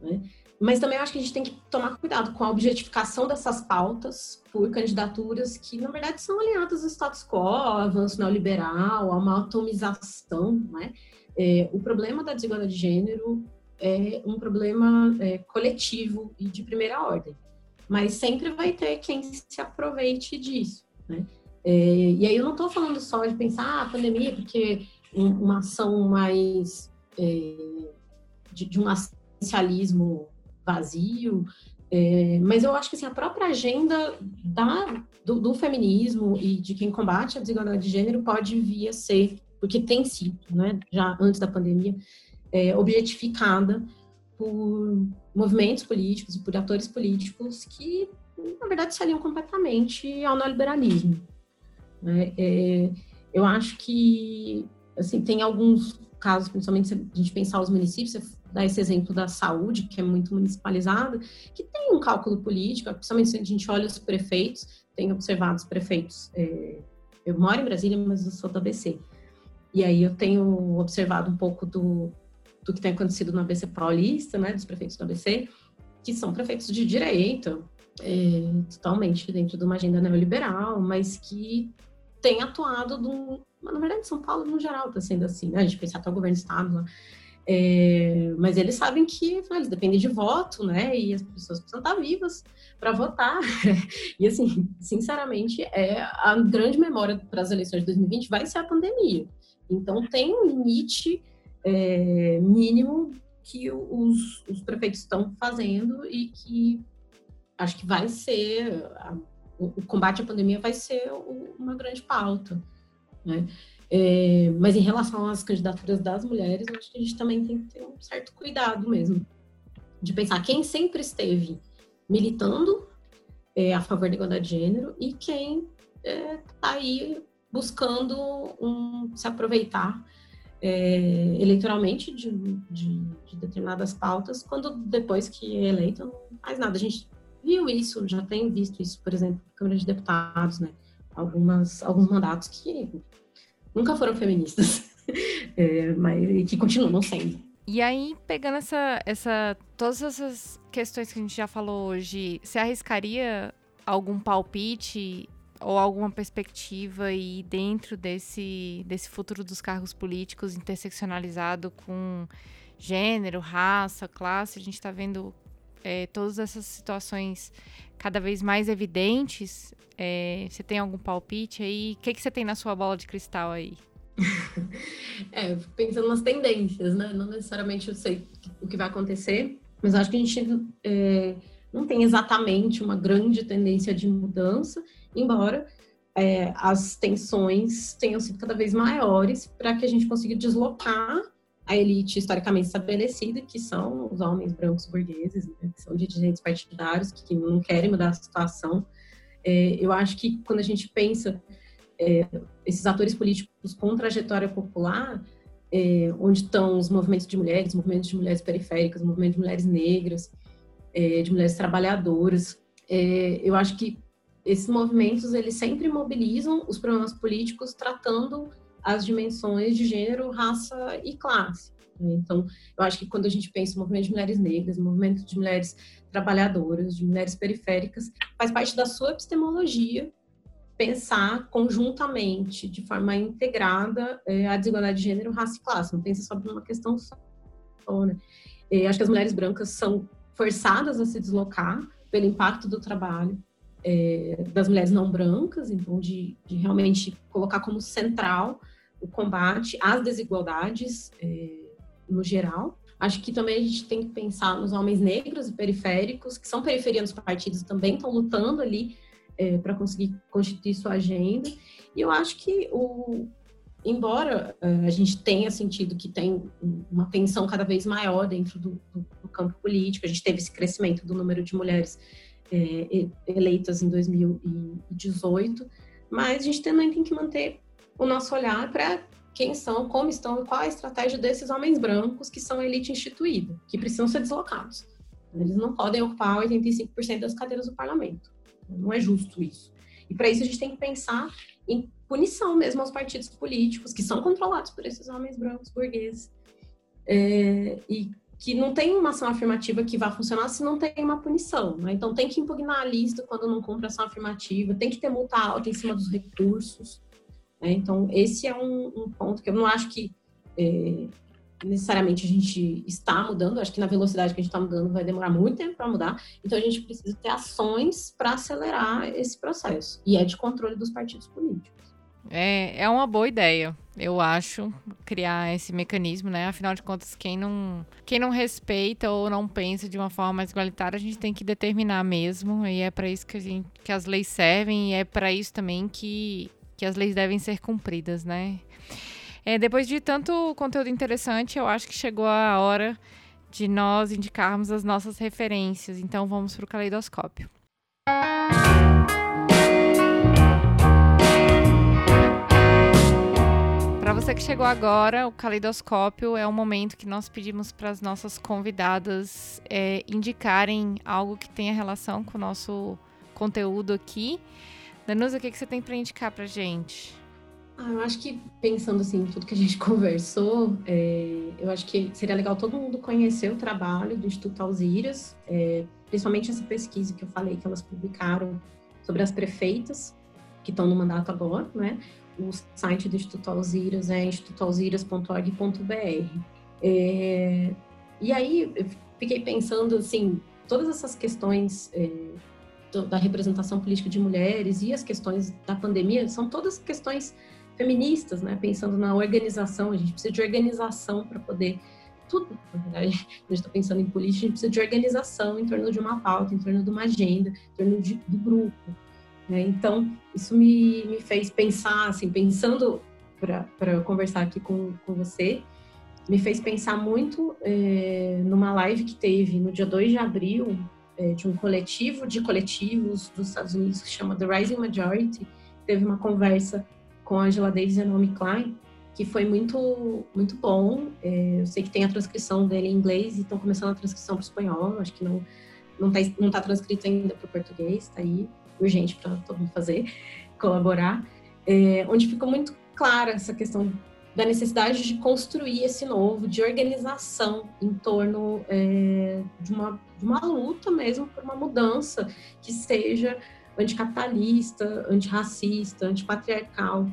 [SPEAKER 2] Né? Mas também acho que a gente tem que tomar cuidado com a objetificação dessas pautas por candidaturas que, na verdade, são alinhadas ao status quo, ao avanço neoliberal, a uma atomização. Né? É, o problema da desigualdade de gênero é um problema é, coletivo e de primeira ordem. Mas sempre vai ter quem se aproveite disso. Né? É, e aí eu não estou falando só de pensar ah, a pandemia, porque uma ação mais é, de, de um assistencialismo vazio, é, mas eu acho que assim, a própria agenda da, do, do, feminismo e de quem combate a desigualdade de gênero pode vir a ser, porque tem sido, né, já antes da pandemia, é, objetificada por movimentos políticos e por atores políticos que, na verdade, se aliam completamente ao neoliberalismo. Né? É, eu acho que assim, tem alguns casos, principalmente se a gente pensar os municípios, dá esse exemplo da saúde, que é muito municipalizada, que tem um cálculo político, principalmente se a gente olha os prefeitos, tem observado os prefeitos. É, eu moro em Brasília, mas eu sou da ABC. E aí eu tenho observado um pouco do, do que tem acontecido no ABC paulista, né, dos prefeitos do ABC, que são prefeitos de direita, é, totalmente dentro de uma agenda neoliberal, mas que tem atuado, do, na verdade, São Paulo no geral está sendo assim, né? A gente pensa até o governo do estado lá, é, mas eles sabem que eles dependem de voto, né? E as pessoas precisam estar vivas para votar. *laughs* e assim, sinceramente, é a grande memória para as eleições de 2020 vai ser a pandemia. Então tem um limite é, mínimo que os, os prefeitos estão fazendo e que acho que vai ser a, o, combate à pandemia vai ser uma grande pauta, né? É, mas em relação às candidaturas das mulheres, eu acho que a gente também tem que ter um certo cuidado mesmo de pensar quem sempre esteve militando é, a favor da igualdade de gênero e quem está é, aí buscando um, se aproveitar é, eleitoralmente de, de, de, determinadas pautas, quando depois que é eleito não faz nada. A gente viu isso, já tem visto isso, por exemplo, na Câmara de Deputados, né? Algumas, alguns mandatos que nunca foram feministas, *laughs* é, mas que continuam sendo.
[SPEAKER 1] E aí, pegando essa, essa, todas essas questões que a gente já falou hoje, você arriscaria algum palpite ou alguma perspectiva aí dentro desse, desse futuro dos cargos políticos interseccionalizado com gênero, raça, classe? A gente está vendo é, todas essas situações cada vez mais evidentes. É, você tem algum palpite aí? O que, que você tem na sua bola de cristal aí? *laughs*
[SPEAKER 2] é, pensando nas tendências, né? Não necessariamente eu sei o que vai acontecer, mas acho que a gente é, não tem exatamente uma grande tendência de mudança, embora é, as tensões tenham sido cada vez maiores para que a gente consiga deslocar a elite historicamente estabelecida, que são os homens brancos burgueses, né, que são dirigentes partidários, que não querem mudar a situação. É, eu acho que quando a gente pensa é, esses atores políticos com trajetória popular, é, onde estão os movimentos de mulheres, movimentos de mulheres periféricas, movimentos de mulheres negras, é, de mulheres trabalhadoras. É, eu acho que esses movimentos eles sempre mobilizam os problemas políticos tratando as dimensões de gênero, raça e classe. Né? Então, eu acho que quando a gente pensa no movimento de mulheres negras, movimento de mulheres trabalhadoras, de mulheres periféricas, faz parte da sua epistemologia pensar conjuntamente, de forma integrada, é, a desigualdade de gênero, raça e classe. Não pensa só por uma questão só, né? É, acho que as mulheres brancas são forçadas a se deslocar pelo impacto do trabalho é, das mulheres não brancas, então de, de, realmente colocar como central o combate às desigualdades é, no geral. Acho que também a gente tem que pensar nos homens negros e periféricos, que são periferia nos partidos, também estão lutando ali é, para conseguir constituir sua agenda. E eu acho que o, embora uh, a gente tenha sentido que tem uma tensão cada vez maior dentro do, do, do campo político, a gente teve esse crescimento do número de mulheres é, eleitas em 2018, mas a gente também tem que manter o nosso olhar para quem são, como estão, qual a estratégia desses homens brancos que são elite instituída, que precisam ser deslocados. Eles não podem ocupar 85% das cadeiras do parlamento. Não é justo isso. E para isso a gente tem que pensar em punição mesmo aos partidos políticos que são controlados por esses homens brancos burgueses é, e que não tem uma ação afirmativa que vá funcionar se não tem uma punição. Né? Então tem que impugnar a lista quando não cumpre ação afirmativa, tem que ter multa alta em cima dos recursos. Né? Então esse é um, um, ponto que eu não acho que é, necessariamente a gente está mudando, acho que na velocidade que a gente está mudando vai demorar muito tempo para mudar, então a gente precisa ter ações para acelerar esse processo, e é de controle dos partidos políticos.
[SPEAKER 1] É, é uma boa ideia, eu acho, criar esse mecanismo, né? Afinal de contas, quem não, quem não respeita ou não pensa de uma forma mais igualitária, a gente tem que determinar mesmo, e é para isso que, a gente, que as leis servem, e é para isso também que, que as leis devem ser cumpridas, né? É, depois de tanto conteúdo interessante, eu acho que chegou a hora de nós indicarmos as nossas referências. Então vamos para o caleidoscópio. Para você que chegou agora, o caleidoscópio é o momento que nós pedimos para as nossas convidadas é, indicarem algo que tenha relação com o nosso conteúdo aqui. Danusa, o que, que você tem para indicar para gente?
[SPEAKER 2] Ah, eu acho que pensando assim, tudo que a gente *laughs* conversou, é, eu acho que seria legal todo mundo conhecer o trabalho do Instituto Alziras, é, principalmente essa pesquisa que eu falei que elas publicaram sobre as prefeitas que estão no mandato agora, né? O site do Instituto Alziras é institutoalziras.org.br. É, e aí eu fiquei pensando assim, todas essas questões é, da representação política de mulheres e as questões da pandemia são todas questões feministas, né? Pensando na organização, a gente precisa de organização para poder tudo, na verdade. A gente está pensando em política, a gente precisa de organização em torno de uma pauta, em torno de uma agenda, em torno de, do grupo. Né? Então, isso me, me fez pensar, assim, pensando para conversar aqui com, com você, me fez pensar muito é, numa live que teve no dia 2 de abril, é, de um coletivo de coletivos dos Estados Unidos que chama The Rising Majority. Teve uma conversa com a Angela Davis e a Naomi Klein, que foi muito, muito bom. É, eu sei que tem a transcrição dele em inglês e estão começando a transcrição para o espanhol. Acho que não não está não tá transcrito ainda para o português, está aí, urgente para todo mundo fazer, colaborar. É, onde ficou muito clara essa questão da necessidade de construir esse novo, de organização em torno é, de, uma, de uma luta mesmo por uma mudança que seja anticapitalista, antirracista, antipatriarcal.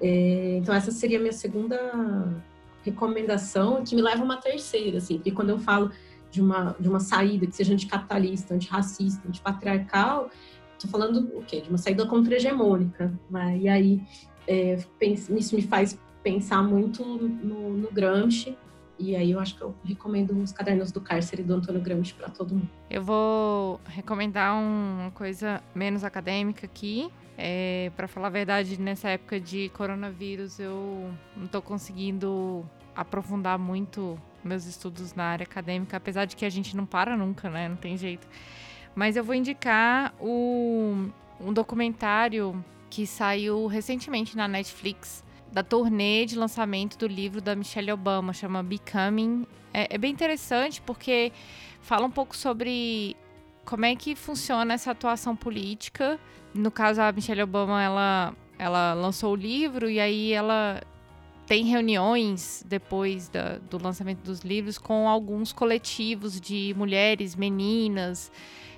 [SPEAKER 2] É, então essa seria a minha segunda recomendação, que me leva a uma terceira, assim, porque quando eu falo de uma, de uma saída que seja anticapitalista, antirracista, antipatriarcal, estou falando o quê? De uma saída contra-hegemônica. Né? E aí, é, isso me faz pensar muito no, no Gramsci, e aí eu acho que eu recomendo os cadernos do cárcere do Antônio Gramsci para todo mundo.
[SPEAKER 1] Eu vou recomendar uma coisa menos acadêmica aqui. É, para falar a verdade, nessa época de coronavírus, eu não estou conseguindo aprofundar muito meus estudos na área acadêmica, apesar de que a gente não para nunca, né? Não tem jeito. Mas eu vou indicar o, um documentário que saiu recentemente na Netflix da turnê de lançamento do livro da Michelle Obama, chama Becoming. É, é, bem interessante porque fala um pouco sobre como é que funciona essa atuação política. No caso, a Michelle Obama, ela, ela lançou o livro e aí ela tem reuniões depois da, do lançamento dos livros com alguns coletivos de mulheres, meninas,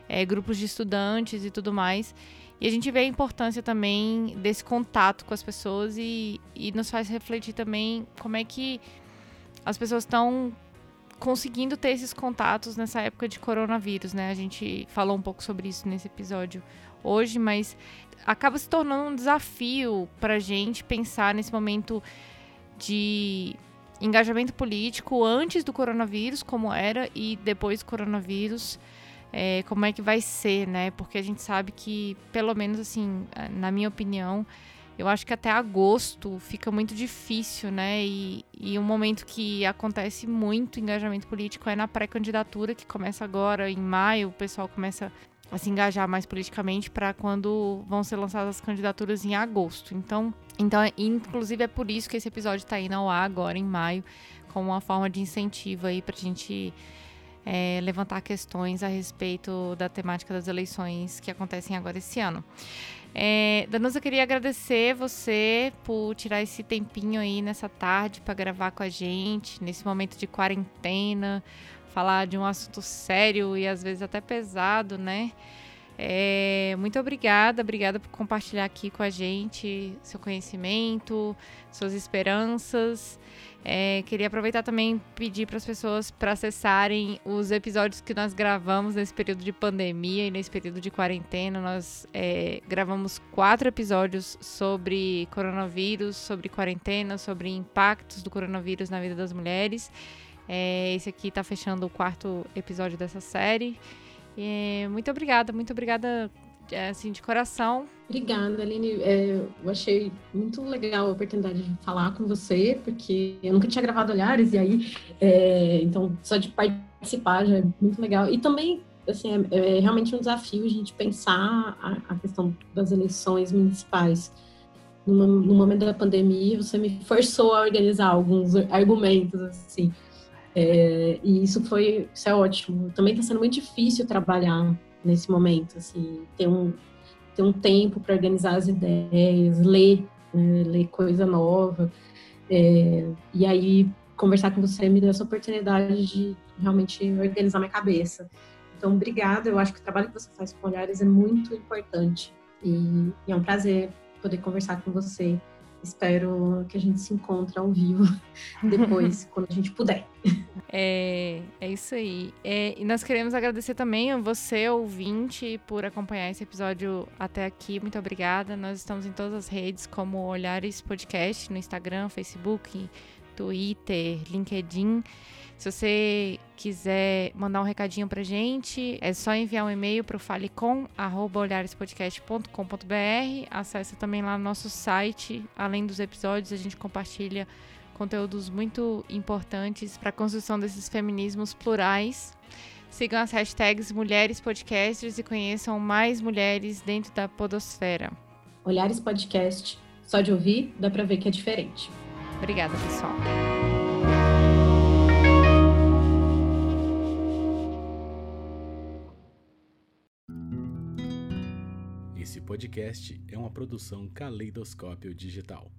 [SPEAKER 1] é, grupos de estudantes e tudo mais. E a gente vê a importância também desse contato com as pessoas e, e nos faz refletir também como é que as pessoas estão conseguindo ter esses contatos nessa época de coronavírus, né? A gente falou um pouco sobre isso nesse episódio hoje, mas acaba se tornando um desafio para a gente pensar nesse momento de engajamento político antes do coronavírus, como era, e depois do coronavírus é, como é que vai ser, né? Porque a gente sabe que, pelo menos assim, na minha opinião, eu acho que até agosto fica muito difícil, né? E, e um momento que acontece muito engajamento político é na pré-candidatura, que começa agora, em maio, o pessoal começa a se engajar mais politicamente para quando vão ser lançadas as candidaturas em agosto. Então, então, inclusive é por isso que esse episódio está indo ao ar agora em maio, como uma forma de incentivo aí para a gente é, levantar questões a respeito da temática das eleições que acontecem agora esse ano. É, Danusa, queria agradecer você por tirar esse tempinho aí nessa tarde para gravar com a gente, nesse momento de quarentena, falar de um assunto sério e às vezes até pesado, né? É, muito obrigada, obrigada por compartilhar aqui com a gente seu conhecimento, suas esperanças. É, queria aproveitar também pedir para as pessoas para acessarem os episódios que nós gravamos nesse período de pandemia e nesse período de quarentena. Nós é, gravamos quatro episódios sobre coronavírus, sobre quarentena, sobre impactos do coronavírus na vida das mulheres. É, esse aqui está fechando o quarto episódio dessa série. É, muito obrigada, muito obrigada é, assim, de coração.
[SPEAKER 2] Obrigada, Aline. É, eu achei muito legal a oportunidade de falar com você, porque eu nunca tinha gravado Olhares, e aí, é, então, só de participar já é muito legal. E também, assim, é, é realmente um desafio a gente pensar a, a questão das eleições municipais. No, no, momento da pandemia, você me forçou a organizar alguns argumentos, assim. É, e isso foi, isso é ótimo. Também está sendo muito difícil trabalhar nesse momento, assim, ter um, ter um tempo para organizar as ideias, ler, né, ler coisa nova. É, e aí, conversar com você me deu essa oportunidade de realmente organizar minha cabeça. Então, obrigada. Eu acho que o trabalho que você faz com olhares é muito importante. E, e é um prazer poder conversar com você Espero que a gente se encontre ao vivo *laughs* depois, quando a gente puder.
[SPEAKER 1] É, é isso aí. É, e nós queremos agradecer também a você, ouvinte, por acompanhar esse episódio até aqui. Muito obrigada. Nós estamos em todas as redes, como Olhares Podcast, no Instagram, Facebook, Twitter, LinkedIn. Se você quiser mandar um recadinho pra gente, é só enviar um e-mail para o falecom@olharespodcast.com.br. Acesse também lá no nosso site. Além dos episódios, a gente compartilha conteúdos muito importantes para a construção desses feminismos plurais. Sigam as hashtags Mulheres Podcasters e conheçam mais mulheres dentro da podosfera.
[SPEAKER 2] Olhares Podcast, só de ouvir dá para ver que é diferente.
[SPEAKER 1] Obrigada, pessoal.
[SPEAKER 3] Podcast é uma produção Caleidoscópio Digital.